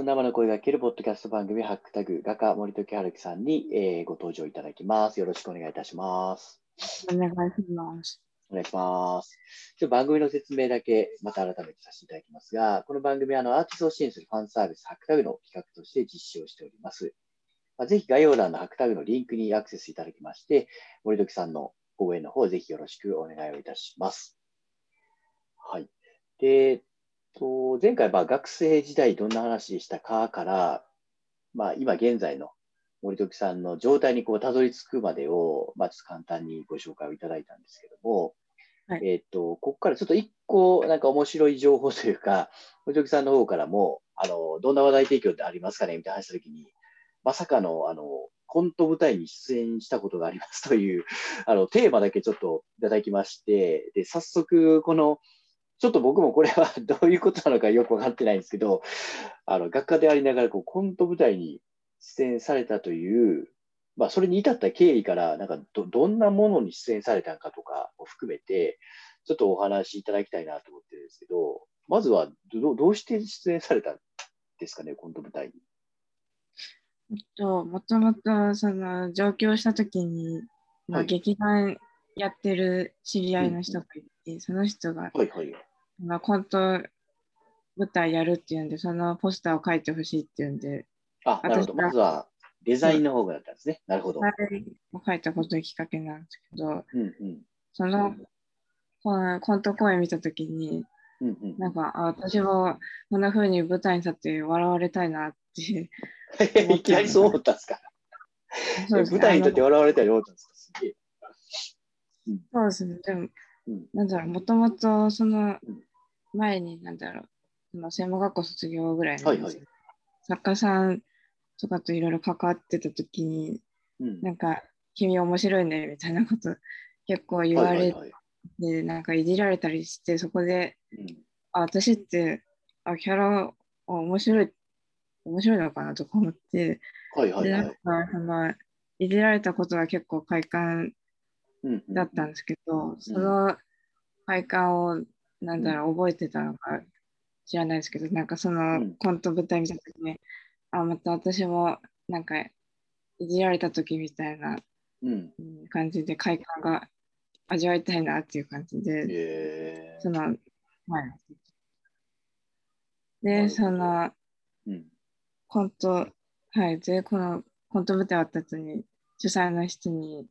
の生の声が聞けるポッドキャスト番組、ハックタグ、画家森時春樹さんに、えーご登場いただきます。よろしくお願いいたします。お願いします。お願いします。ちょ番組の説明だけまた改めてさせていただきますが、この番組はあのアーティストを支援するファンサービス、ハックタグの企画として実施をしております。まあ、ぜひ概要欄のハックタグのリンクにアクセスいただきまして、森時さんの応援の方、ぜひよろしくお願いをいたします。はい。で、と、前回、まあ、学生時代どんな話でしたかから、まあ、今現在の森時さんの状態にこうたどり着くまでを、まあ、ちょっと簡単にご紹介をいただいたんですけども、はい。えっと、ここからちょっと一個、なんか面白い情報というか、森時さんの方からも、あの、どんな話題提供ってありますかねみたいな話したときに、まさかの、あの、コント舞台に出演したことがありますという、あの、テーマだけちょっといただきまして、で、早速、この、ちょっと僕もこれは どういうことなのかよくわかってないんですけど、あの、学科でありながら、こう、コント舞台に出演されたという、まあ、それに至った経緯から、なんかど、どんなものに出演されたのかとかを含めて、ちょっとお話しいただきたいなと思ってるんですけど、まずはど、どうして出演されたんですかね、コント舞台に。えっと、もともと、その、上京した時に、まあはい劇団やってる知り合いの人がいて、その人が、はいはい。まあ、コント舞台やるっていうんで、そのポスターを書いてほしいっていうんで、あ、なるほど。まずはデザインの方がだったんですね。なるほど。はい書いたことがきっかけなんですけど、うんうん。その、このコント公演見た時に、うんうん。なんか、あ私もこんな風に舞台に立って笑われたいなって。いきなりそう思ったんですか？そうですね舞台にとって笑われたり思ったんですか。すげえ。そうですね。でも、うんなんだろう、もともとそのうん前に、なんだろう、その専門学校卒業ぐらいの、はいはい。作家さんとかといろいろ関わってた時に、うん。なんか、君面白いねみたいなこと結構言われて、はいはいはい。なんかいじられたりして、そこで、うん。あ、私って、あ、キャラ、あ面白い、面白いのかなとか思って、で、はいはいはい。なんか、その、いじられたことは結構快感うんうんだったんですけど、その快感を、なんだろう、覚えてたのか知らないですけど、なんかそのうん。コント舞台見たときに、あ、また私も、なんか、いじられたときみたいな感じで快感が味わいたいなっていう感じで、えその、はい。で、その、ーうん。コント、はい、で、このコント舞台終わった後に、主催の人に、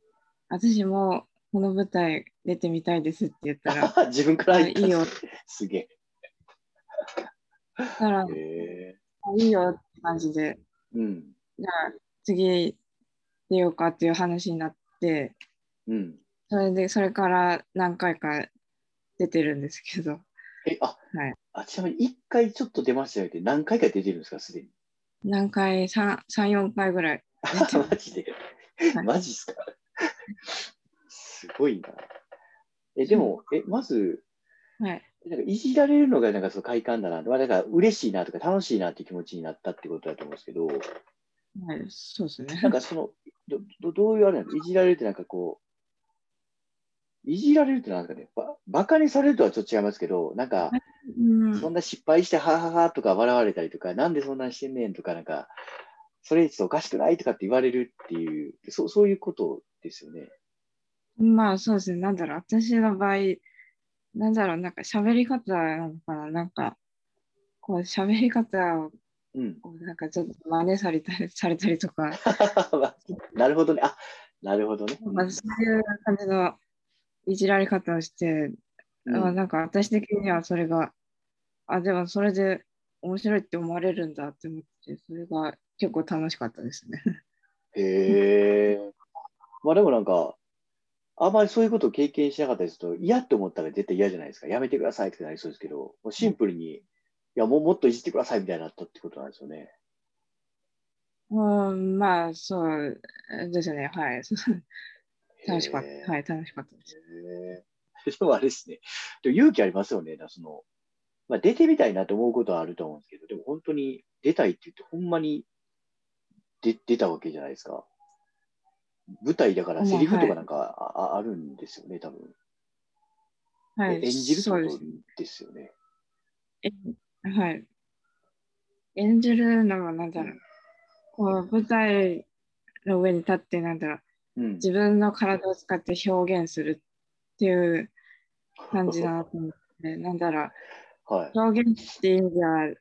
私もこの舞台出てみたいですって言ったら、自分からいいよすげそしたら、え。へあいいよって感じで、ーうん。じゃあ次出ようかっていう話になって、うん。それで、それから何回か出てるんですけど、え、あ、はいあちなみに一回ちょっと出ましたよって何回か出てるんですか、すでに？何回、3、3 4回ぐらい。マジで、はいマジっすか？すごいな。え、でも、え、まず、はい。なんかいじられるのがなんかその快感だな、まあ、だから嬉しいなとか楽しいなっていう気持ちになったってことだと思うんですけど、はい、そうですね。なんかその、どどどういうあれなの？いじられるってなんかこう、いじられるってなんですかね、ばバカにされるとはちょっと違いますけど、なんか、うんそんな失敗して、はははとか笑われたりとか、なんでそんなんしてんねんとか、なんか、それちょっとおかしくないとかって言われるっていう、そうそういうことですよね。まあそうですね。なんだろう、私の場合、なんだろう、なんか喋り方なのかな。なんか、こう喋り方をうん。なんかちょっと真似されたり されたりとか、なるほどね。あ、なるほどね。まあ、そういう感じのいじられ方をして、うんあなんか私的にはそれが、あ、でもそれで面白いって思われるんだって思って、それが結構楽しかったですね。へえ。まあでもなんか、あんまりそういうことを経験しなかったりすると、嫌って思ったら絶対嫌じゃないですか。やめてくださいってなりそうですけど、もうシンプルに、いや、もうもっといじってくださいみたいになったってことなんですよね。うん、まあそうですね。はい。楽しかった。はい、楽しかったです。でもあれですね。でも勇気ありますよね。その、まあ、出てみたいなと思うことはあると思うんですけど、でも本当に出たいって言って、ほんまに出出たわけじゃないですか。舞台だからセリフとかなんかあ,あ、あるんですよね、多分。はい、え演じるってことです。よね。えはい。演じるのもなんだろう、こう舞台の上に立ってなんだろう、うん。自分の体を使って表現するっていう感じだなと思って、なんだろう、はい。表現っていう意味では、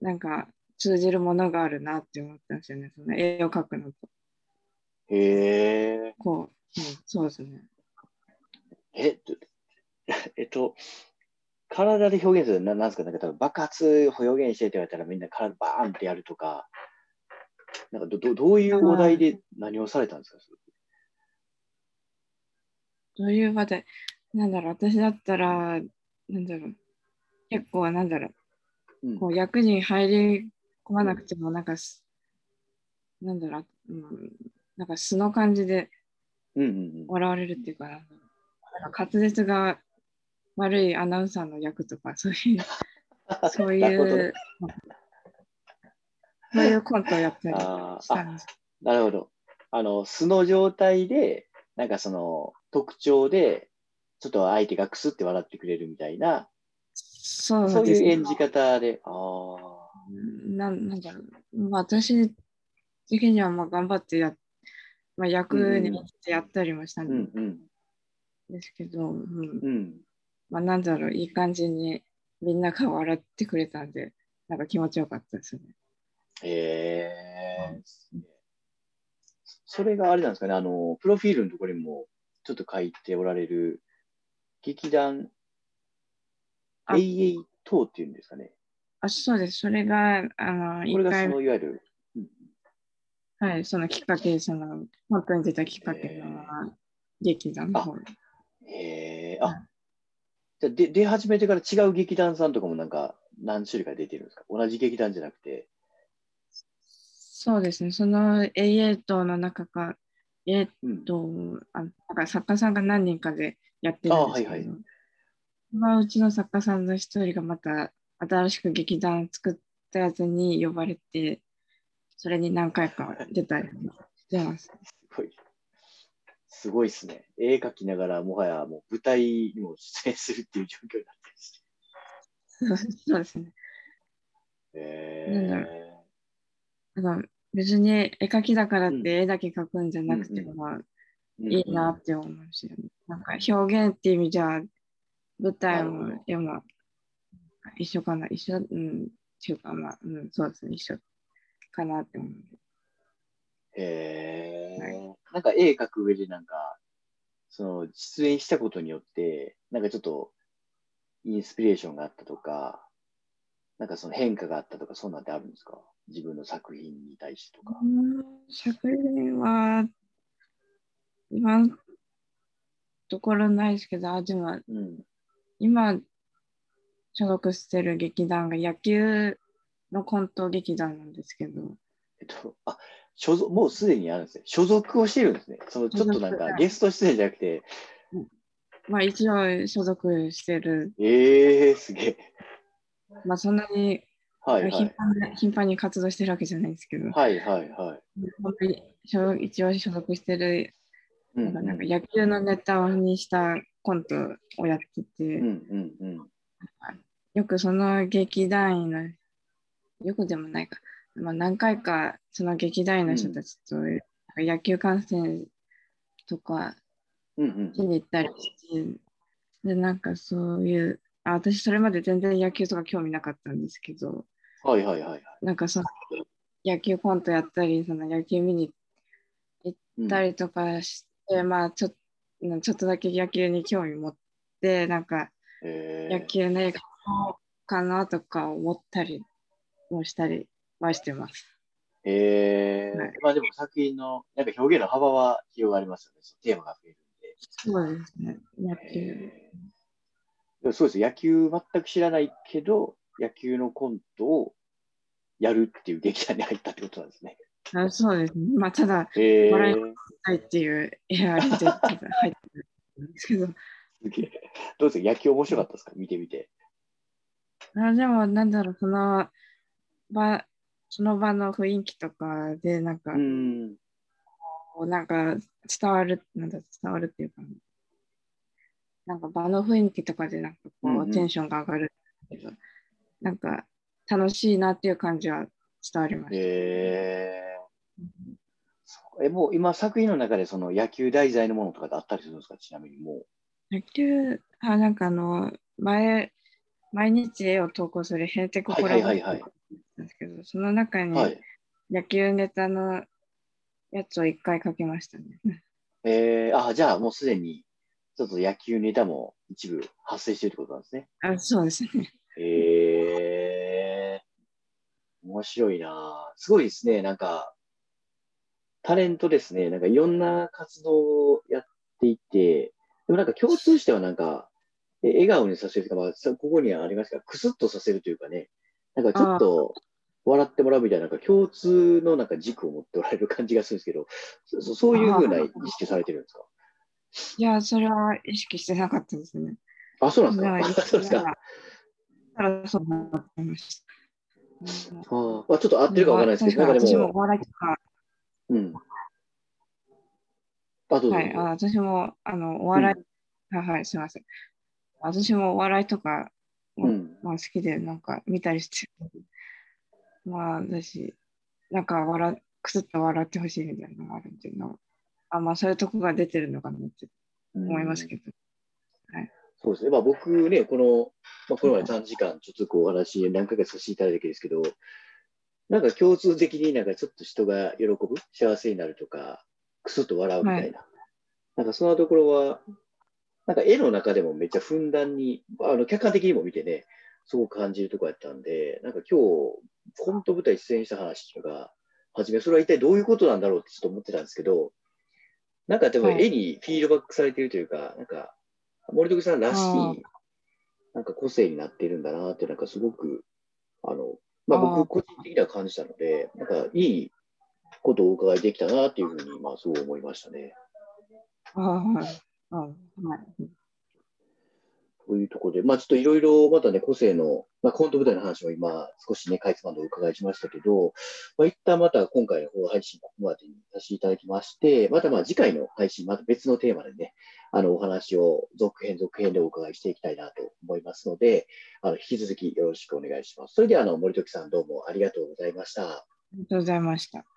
なんか通じるものがあるなって思ったんですよね。その絵を描くのと。へえ。こう、うん、そうですね。えっと、えっと、体で表現するななんですか、なんか多分爆発を表現してって言われたらみんな体バーンってやるとか、なんかどどどういうお題で何をされたんですか？どういう場で、なんだろう、私だったら、なんだろう、結構なんだろう、うん。こう役に入り込まなくても、なんかす、なんだろう、うん、なんか素の感じでうんうん笑われるっていうか、なんだろうなんか滑舌が悪いアナウンサーの役とか、そういう、うん。そういう、そういうコントをやったりしたんです。なるほど。あの、素の状態で、なんかその特徴で、ちょっと相手がクスって笑ってくれるみたいな、そうそういう演じ方で、ああ。なんなんだろう、まあ、私的にはまあ頑張ってや、まあ、役にやったりもしたん。ですけど、うんうん。まあ、なんだろう、いい感じにみんなが笑ってくれたんで、なんか気持ちよかったですね。へえ。それがあれなんですかね、あの、プロフィールのところにもちょっと書いておられる、劇団、あ永遠等っていうんですかね。あ、そうです。それが、あの、これがその、いわゆる、うんはい、そのきっかけ、その、本当に出たきっかけへの劇団の方へえ、うんあ、じゃあで出始めてから違う劇団さんとかもなんか何種類か出てるんですか？同じ劇団じゃなくて。そうですね。その AA の中か、A うん。と、あなんか作家さんが何人かでやってるんですけど、あはいはいまあ、うちの作家さんの一人がまた新しく劇団作ったやつに呼ばれて、それに何回か出たりしてます。すごい。すごいですね。絵描きながらもはやもう舞台にも出演するっていう状況になってるんですね。そうですね。へなんだえ。なんか別に絵描きだからって絵だけ描くんじゃなくて、うんうまあ、うんいいなって思うし、なんか表現っていう意味じゃ、舞台も絵も一緒かな、一緒、うん、っていうかまあ、うん、そうですね、一緒かなって思う。へえ、はなんか絵描く上でなんか、その出演したことによって、なんかちょっとインスピレーションがあったとか、なんかその変化があったとか、そんなんってあるんですか？自分の作品に対してとか。うん作品は、今のところないですけど、あ、でもうん。今所属してる劇団が野球のコント劇団なんですけど、えっと、あ、所属、もうすでにあるんですね。所属をしてるんですね。そのちょっとなんかゲスト出演じゃなくて、まあ一応所属してる、ええー、すげえ。まあそんなにはいはい。頻繁に頻繁に活動してるわけじゃないですけど、はいはいはい。一応所属してる、うんなんかなんか野球のネタにしたコントをやってて、うんうんうん。よくその劇団員の、よくでもないか、まあ、何回かその劇団員の人たちと野球観戦とかうんうん。しに行ったりして、で、なんかそういう、あ私それまで全然野球とか興味なかったんですけど、はいはいはい。なんかその野球コントやったり、その野球見に行うんったりとかして、まあちょっと、ちょっとだけ野球に興味持って、なんかえ野球の映画をかなとか思ったりもしたりはしてます。ー、えーはいまあでも作品のなんか表現の幅は広がりますよね。テーマが増えるんで。そうですね。野球。えーそうです。野球全く知らないけど、野球のコントをやるっていう劇団に入ったってことなんですね。あそうですね。まあ、ただ、え笑いー、はいっていうエアリで入ってるんですけど。どうですか？野球面白かったですか？見てみて。あでも、なんだろう、その場、その場の雰囲気とかで、なんか、うん。なんか伝わる、なんだ、伝わるっていうか、なんか場の雰囲気とかで、なんかこう、うんうんテンションが上がるけど、なんか、楽しいなっていう感じは伝わりました。えーえ、もう今作品の中でその野球題材のものとかってあったりするんですか？ちなみにもう。野球、あ、なんかあの、前、毎日絵を投稿するヘイテクコラボはいはいはいはいなんですけど、その中にはい。野球ネタのやつを一回書きましたね。えー、あ、じゃあもうすでにちょっと野球ネタも一部発生してるってことなんですね。あ、そうですね。えー、面白いなすごいですね。なんか、タレントですね。なんかいろんな活動をやっていて、でもなんか共通してはなんか、え笑顔にさせるとか、まあ、さここにはありますが、クスッとさせるというかね、なんかちょっと笑ってもらうみたいな、なんか共通のなんか軸を持っておられる感じがするんですけど、そそそういうふうな意識されてるんですか？いや、それは意識してなかったですね。あ、そうなんですか？そうですか？たらそうなってました。うんあーまあ、ちょっと合ってるかわからないですけど、なんかでもも、お笑いとか、うん。あ。はい、あ私もあのお笑い、はいはい、すみません。私もお笑いとか、うん。まあ、好きでなんか見たりして、まあ私、なんか笑くすっと笑ってほしいみたいなのがあるんで、のあまあそういうとこが出てるのかなって思いますけど。そうですね。まあ僕ね、この、まあ、この前短時間、ちょっとこうお話何回かさせていただいただけですけど、なんか共通的になんかちょっと人が喜ぶ、幸せになるとか、くすっと笑うみたいな。なんかそんなところは、なんか絵の中でもめっちゃふんだんに、あの客観的にも見てね、すごく感じるところやったんで、なんか今日、コント舞台出演した話とか、はじめそれは一体どういうことなんだろうってちょっと思ってたんですけど、なんかでもはい絵にフィードバックされてるというか、なんか森徳さんらしいなんか個性になってるんだなって、なんかすごく、あの、まあ僕個人的には感じたので、なんかいいことをお伺いできたなっていうふうに、まあそう思いましたね。あはいあはい。というところで、まあちょっといろいろまたね、個性の、まあコント舞台の話も今少しね、かいつまんでお伺いしましたけど、まあ一旦また今回の配信ここまでにさせていただきまして、またまあ次回の配信、また別のテーマでね、あのお話を続編続編でお伺いしていきたいなと思いますので、あの引き続きよろしくお願いします。それではあの森時さんどうもありがとうございました。ありがとうございました。